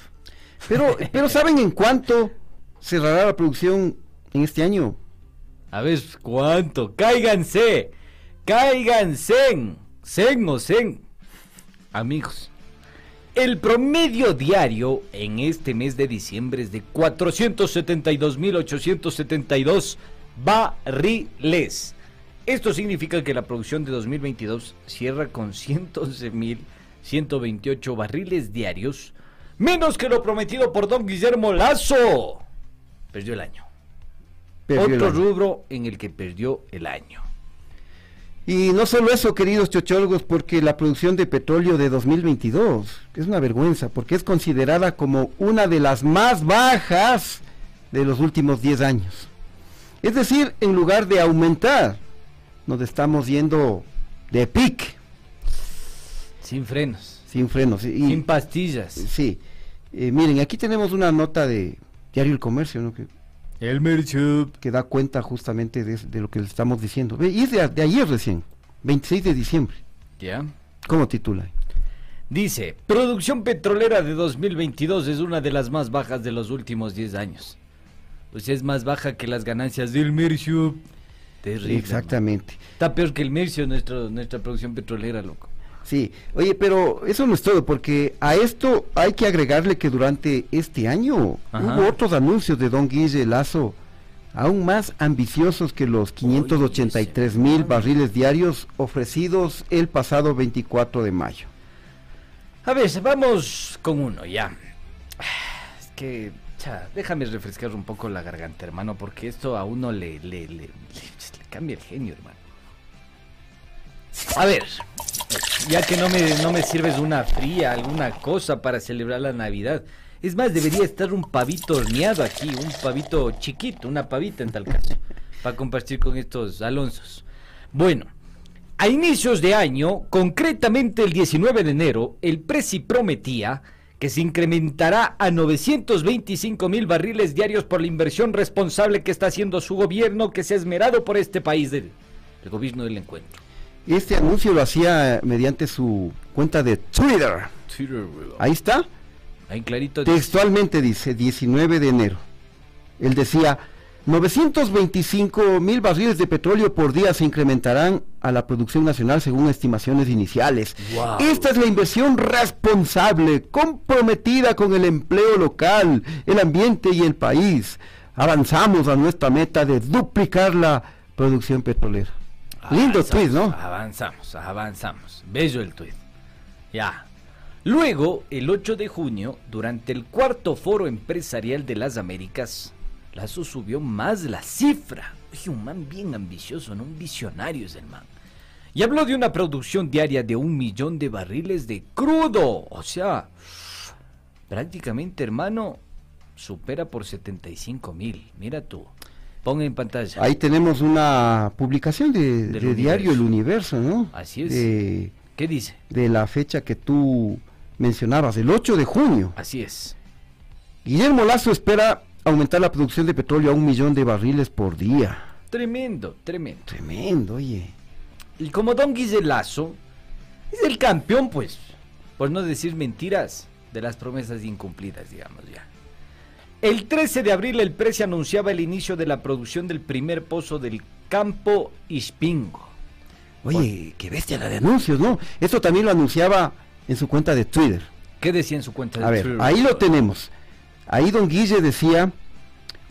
Pero, pero ¿saben en cuánto cerrará la producción en este año? A ver, ¿cuánto? ¡Cáiganse! ¡Cáiganse! ¡Sen o sen! Amigos, el promedio diario en este mes de diciembre es de 472.872 barriles. Esto significa que la producción de 2022 cierra con 111.128 barriles diarios, menos que lo prometido por don Guillermo Lazo. Perdió el año. Perdió el Otro año. rubro en el que perdió el año. Y no solo eso, queridos chochólogos, porque la producción de petróleo de 2022 que es una vergüenza, porque es considerada como una de las más bajas de los últimos 10 años. Es decir, en lugar de aumentar, nos estamos yendo de pic. Sin frenos. Sin frenos. y- Sin pastillas. Sí. Eh, miren, aquí tenemos una nota de Diario El Comercio, ¿no? Que, El Merchup. que da cuenta justamente de, de lo que les estamos diciendo. Y es de, de ayer recién, 26 de diciembre. ¿Ya? ¿Cómo titula? Dice, producción petrolera de 2022 es una de las más bajas de los últimos 10 años. O sea, es más baja que las ganancias del Merchup. Terrible. Exactamente. man. Está peor que el Mercio nuestro, nuestra producción petrolera, loco. Sí, oye, pero eso no es todo, porque a esto hay que agregarle que durante este año Ajá. hubo otros anuncios de Don Guille Lazo, aún más ambiciosos que los 583 mil barriles diarios ofrecidos el pasado 24 de mayo. A ver, vamos con uno ya. Es que, déjame refrescar un poco la garganta, hermano, porque esto a uno le- le cambia el genio, hermano. A ver, ya que no me, no me sirves una fría, alguna cosa para celebrar la Navidad. Es más, debería estar un pavito horneado aquí, un pavito chiquito, una pavita en tal caso, para compartir con estos Alonsos. Bueno, a inicios de año, concretamente el 19 de enero, el Presi prometía que se incrementará a 925 mil barriles diarios por la inversión responsable que está haciendo su gobierno, que se ha esmerado por este país del, del gobierno del encuentro. Este anuncio lo hacía mediante su cuenta de Twitter. Ahí está. Ahí clarito. Textualmente dice 19 de enero. Él decía, 925 mil barriles de petróleo por día se incrementarán a la producción nacional según estimaciones iniciales. Wow. Esta es la inversión responsable, comprometida con el empleo local, el ambiente y el país. Avanzamos a nuestra meta de duplicar la producción petrolera. Lindo tweet, ¿no? Avanzamos, avanzamos. Bello el tweet. Ya. Luego, el 8 de junio, durante el cuarto foro empresarial de las Américas, Lazo subió más la cifra. Oye, un man bien ambicioso, ¿no? Un visionario es el man. Y habló de una producción diaria de un millón de barriles de crudo. O sea, prácticamente, hermano, supera por 75 mil. Mira tú. Pon en pantalla. Ahí tenemos una publicación de, diario El Universo. Universo, ¿no? Así es. De, ¿Qué dice? de la fecha que tú mencionabas, el 8 de junio. Así es. Guillermo Lazo espera aumentar la producción de petróleo a un millón de barriles por día. Tremendo, tremendo. Tremendo, oye. Y como Don Guiselazo es el campeón, pues, por no decir mentiras, de las promesas incumplidas, digamos ya. El 13 de abril el Presi anunciaba el inicio de la producción del primer pozo del campo Ispingo. Oye, qué bestia la de anuncios, ¿no? Esto también lo anunciaba en su cuenta de Twitter. ¿Qué decía en su cuenta de A ver, Twitter? ahí lo tenemos. Ahí don Guille decía,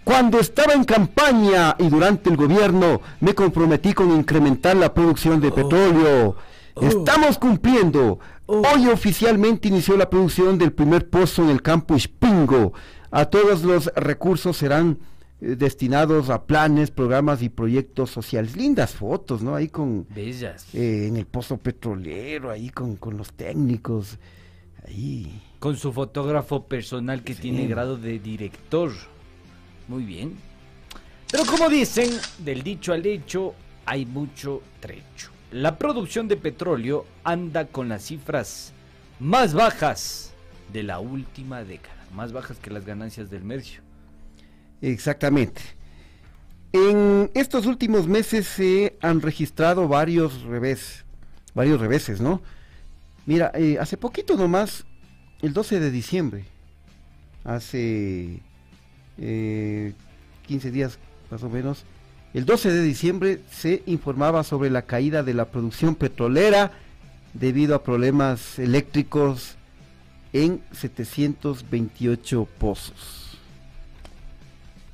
cuando estaba en campaña y durante el gobierno me comprometí con incrementar la producción de petróleo. Estamos cumpliendo. Hoy oficialmente inició la producción del primer pozo en el campo Ispingo. A todos los recursos serán eh, destinados a planes, programas y proyectos sociales. Lindas fotos, ¿no? Ahí con... Bellas. eh, en el pozo petrolero, ahí con, con los técnicos. Ahí. Con su fotógrafo personal que tiene grado de director. Muy bien. Pero como dicen, del dicho al hecho hay mucho trecho. La producción de petróleo anda con las cifras más bajas de la última década. Más bajas que las ganancias del Mercio. Exactamente. En estos últimos meses se han registrado varios revés, varios reveses, ¿no? Mira, eh, hace poquito nomás, el 12 de diciembre, hace eh, 15 días más o menos, el 12 de diciembre se informaba sobre la caída de la producción petrolera debido a problemas eléctricos en 728 pozos.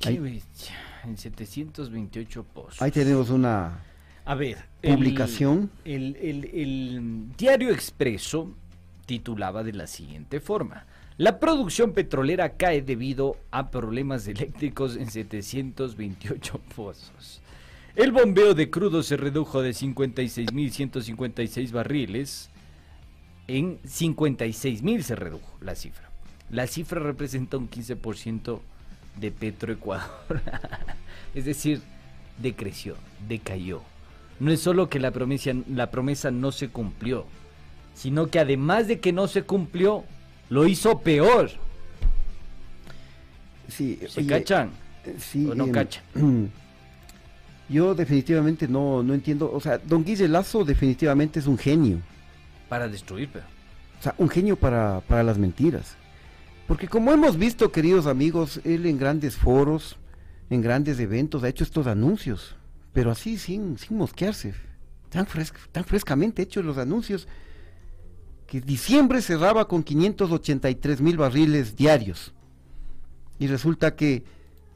Qué Ahí- bestia. En 728 pozos. Ahí tenemos una A ver, publicación. El, el- el Diario Expreso titulaba de la siguiente forma. La producción petrolera cae debido a problemas eléctricos en 728 pozos. El bombeo de crudo se redujo de 56.156 barriles en 56.000 se redujo la cifra. La cifra representa un 15% de Petroecuador. es decir, decreció, decayó. No es solo que la promesa, la promesa no se cumplió, sino que además de que no se cumplió, lo hizo peor. Sí, ¿Se oye, cachan? eh, Sí, ¿O no cachan? Yo definitivamente no, no entiendo, o sea, don Guille Lazo definitivamente es un genio, Para destruir, pero. o sea, un genio para, para las mentiras. Porque como hemos visto, queridos amigos, él en grandes foros, en grandes eventos, ha hecho estos anuncios, pero así sin, sin mosquearse, tan, fresc- tan frescamente hechos los anuncios, que diciembre cerraba con 583 mil barriles diarios. Y resulta que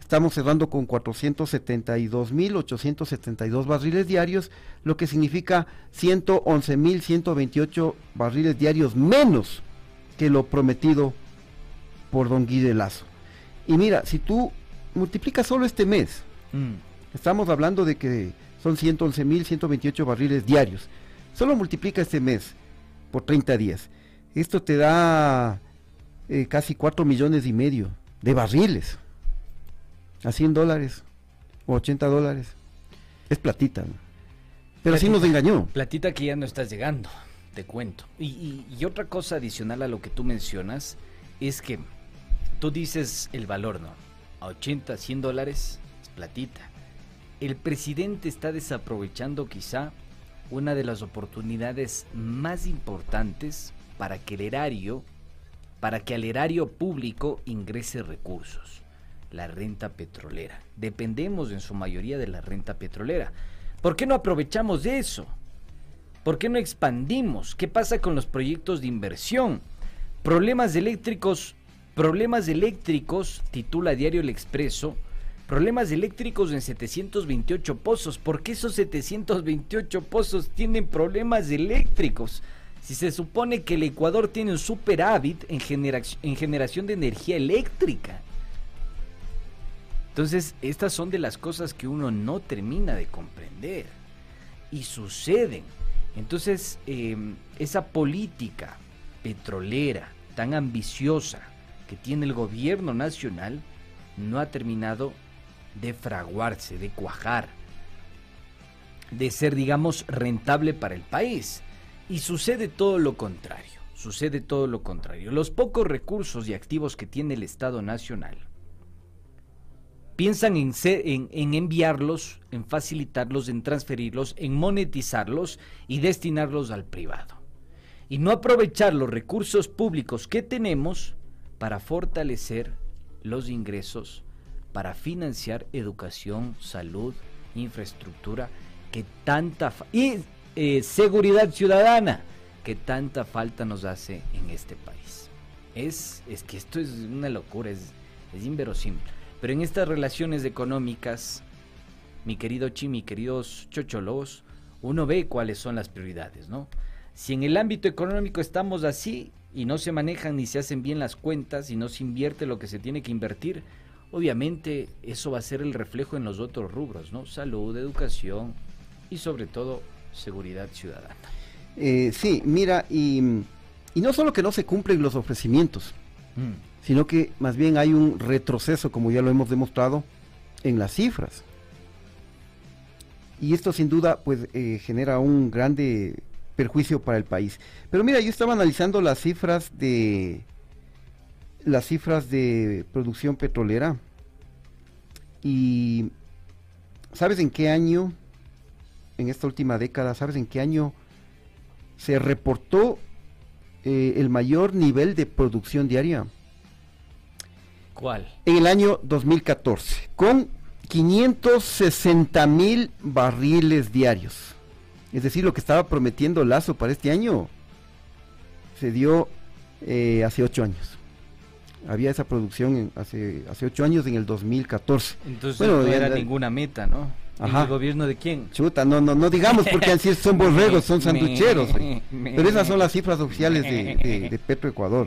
estamos cerrando con 472.872 barriles diarios, lo que significa 111.128 barriles diarios menos que lo prometido por don Guille Lazo. Y mira, si tú multiplicas solo este mes, Mm. estamos hablando de que son 111.128 barriles diarios, solo multiplica este mes por 30 días. Esto te da eh, casi 4 millones y medio de barriles a 100 dólares o 80 dólares. Es platita. ¿no? Pero sí nos engañó. Platita que ya no estás llegando, te cuento. Y, y- y otra cosa adicional a lo que tú mencionas es que tú dices el valor, ¿no? A 80, 100 dólares es platita. El presidente está desaprovechando quizá una de las oportunidades más importantes para que el erario, para que al erario público ingrese recursos, la renta petrolera. Dependemos en su mayoría de la renta petrolera. ¿Por qué no aprovechamos de eso? ¿Por qué no expandimos? ¿Qué pasa con los proyectos de inversión? Problemas eléctricos, problemas eléctricos, titula Diario El Expreso, problemas eléctricos en 728 pozos. ¿Por qué esos 728 pozos tienen problemas eléctricos? Si se supone que el Ecuador tiene un superávit en, en generación de energía eléctrica. Entonces, estas son de las cosas que uno no termina de comprender. Y suceden. Entonces, em, esa política petrolera tan ambiciosa que tiene el gobierno nacional no ha terminado de fraguarse, de cuajar, de ser, digamos, rentable para el país. Y sucede todo lo contrario, sucede todo lo contrario. Los pocos recursos y activos que tiene el Estado Nacional piensan en, en, enviarlos, en facilitarlos, en transferirlos, en monetizarlos y destinarlos al privado. Y no aprovechar los recursos públicos que tenemos para fortalecer los ingresos para financiar educación, salud, infraestructura, que tanta y eh, seguridad ciudadana que tanta falta nos hace en este país. Es, es que esto es una locura, es, es inverosímil. Pero en estas relaciones económicas, mi querido Chi, mi queridos chocholos, uno ve cuáles son las prioridades, ¿no? Si en el ámbito económico estamos así y no se manejan ni se hacen bien las cuentas y no se invierte lo que se tiene que invertir, obviamente eso va a ser el reflejo en los otros rubros, ¿no? Salud, educación y sobre todo seguridad ciudadana. Eh, sí, mira, y, no solo que no se cumplen los ofrecimientos, mm. sino que más bien hay un retroceso, como ya lo hemos demostrado, en las cifras. Y esto sin duda pues eh, genera un grande perjuicio para el país. Pero mira, yo estaba analizando las cifras de las cifras de producción petrolera y ¿sabes en qué año, en esta última década, sabes en qué año se reportó eh, el mayor nivel de producción diaria? ¿Cuál? En el año 2014, con 560 mil barriles diarios. Es decir, lo que estaba prometiendo Lazo para este año se dio eh, hace ocho años había esa producción hace hace ocho años en el 2014. Entonces no era ninguna meta, ¿no? Ajá. ¿El gobierno de quién? Chuta, no, no, no digamos porque así son borregos, son sanducheros. Pero esas son las cifras oficiales de, de, Petro Ecuador.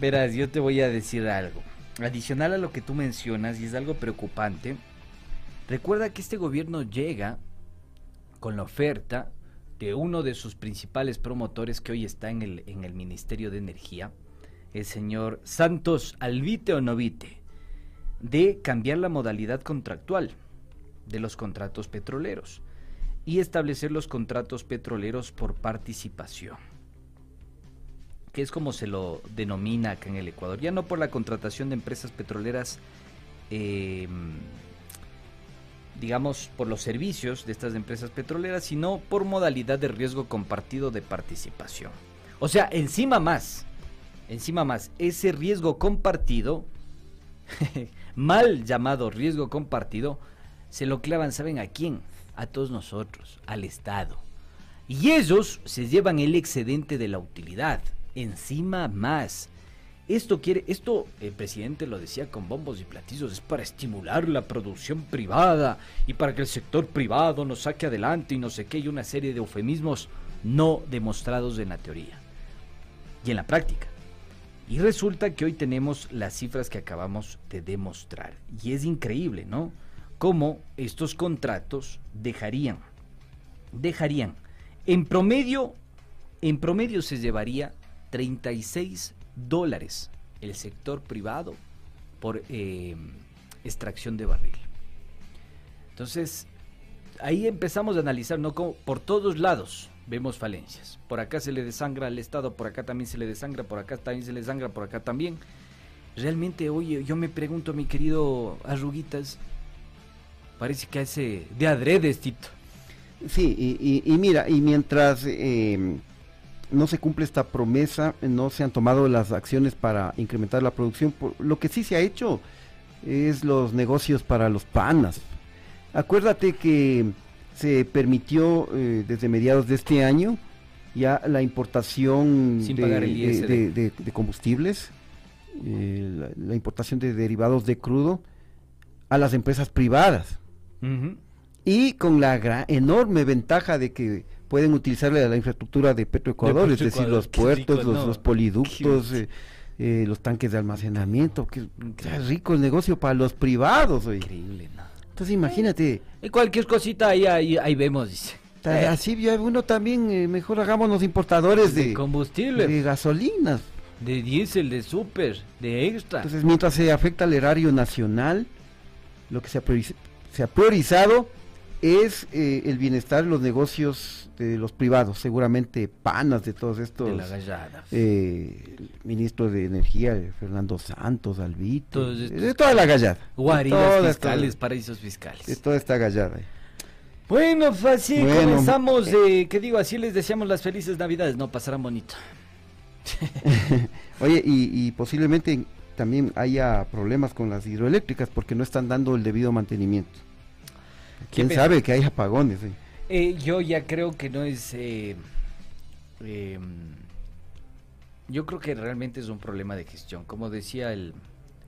Verás, yo te voy a decir algo. Adicional a lo que tú mencionas, y es algo preocupante, recuerda que este gobierno llega con la oferta de uno de sus principales promotores que hoy está en el, en el Ministerio de Energía, el señor Santos Alvite o Novite de cambiar la modalidad contractual de los contratos petroleros y establecer los contratos petroleros por participación, que es como se lo denomina acá en el Ecuador, ya no por la contratación de empresas petroleras, em, digamos, por los servicios de estas empresas petroleras, sino por modalidad de riesgo compartido de participación. O sea, encima más, Encima más, ese riesgo compartido, mal llamado riesgo compartido, se lo clavan, ¿saben a quién? A todos nosotros, al Estado. Y ellos se llevan el excedente de la utilidad. Encima más. Esto quiere, esto el presidente lo decía con bombos y platillos, es para estimular la producción privada y para que el sector privado nos saque adelante y no sé qué, y una serie de eufemismos no demostrados en la teoría y en la práctica. Y resulta que hoy tenemos las cifras que acabamos de demostrar. Y es increíble, ¿no? Cómo estos contratos dejarían, dejarían, en promedio, en promedio se llevaría 36 dólares el sector privado por eh, extracción de barril. Entonces, ahí empezamos a analizar, ¿no? Como por todos lados vemos falencias. Por acá se le desangra al Estado, por acá también se le desangra, por acá también se le desangra, por acá también. Realmente, oye, yo me pregunto, mi querido Arruguitas, parece que hace de adredes, Tito. Sí, y, mira, y mientras eh, no se cumple esta promesa, no se han tomado las acciones para incrementar la producción. por- lo que sí se ha hecho es los negocios para los panas. Acuérdate que se permitió eh, desde mediados de este año ya la importación Sin de, combustibles, eh, la, la importación de derivados de crudo a las empresas privadas y con la gran, enorme ventaja de que pueden utilizar la, infraestructura de Petroecuador, De es decir, los puertos, rico, los, ¿no? los poliductos, eh, eh, los tanques de almacenamiento, que qué rico el negocio para los privados. Increíble, ¿no? Entonces imagínate, Y cualquier cosita ahí, ahí, ahí vemos, dice. Eh, así uno también, eh, mejor hagámonos importadores de, de combustible, de gasolinas. de diésel, de super, de extra. Entonces, mientras se afecta al erario nacional, lo que se ha, se ha priorizado es eh, el bienestar de los negocios de los privados, seguramente panas de todos estos. De la gallada. eh, el ministro de Energía, Fernando Santos, Albito, de toda la gallada. Guaridas fiscales, esta- paraísos fiscales. de toda esta gallada. Bueno, pues así Bueno. comenzamos. Eh, ¿Qué digo? Así les deseamos las felices navidades. No, pasarán bonito. Oye, y, y posiblemente también haya problemas con las hidroeléctricas porque no están dando el debido mantenimiento. ¿Quién sabe que hay apagones? eh? Eh, yo ya creo que no es... eh, eh, yo creo que realmente es un problema de gestión. Como decía el,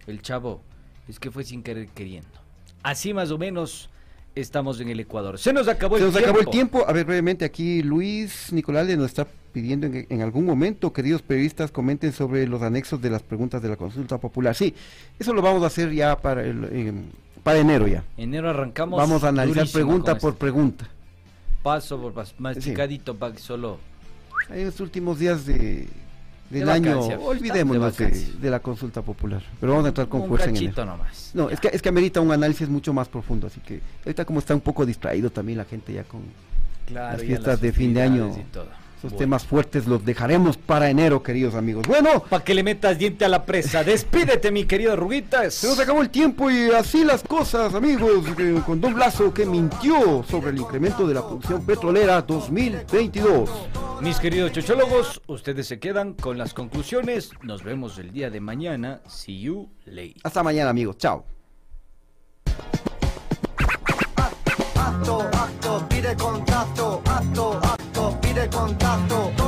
el chavo, es que fue sin querer queriendo. Así más o menos estamos en el Ecuador. Se nos acabó Se el nos tiempo. acabó el tiempo. A ver, brevemente, aquí Luis Nicolás nos está pidiendo en, en algún momento, queridos periodistas, comenten sobre los anexos de las preguntas de la consulta popular. Sí, eso lo vamos a hacer ya para, el, eh, para enero ya. Enero arrancamos. Vamos a analizar pregunta por este. pregunta. Paso por paso. Masticadito para que solo... En los últimos días de, del De año, olvidémonos de de, la consulta popular. Pero vamos a entrar con Un fuerza en enero. nomás. No, es que, es que amerita un análisis mucho más profundo, así que ahorita como está un poco distraído también la gente ya con Claro, las fiestas las de fin de año. y todo. Esos Bueno. temas fuertes los dejaremos para enero, queridos amigos. Bueno, Para que le metas diente a la presa. Despídete, mi querido Ruguitas. se nos acabó el tiempo y así las cosas, amigos, eh, con Don Lazo que mintió sobre el incremento de la producción petrolera 2022. Mis queridos chochólogos, ustedes se quedan con las conclusiones. Nos vemos el día de mañana. See you later. Hasta mañana, amigos. Chao. acto, acto, pide contacto, acto, contacto.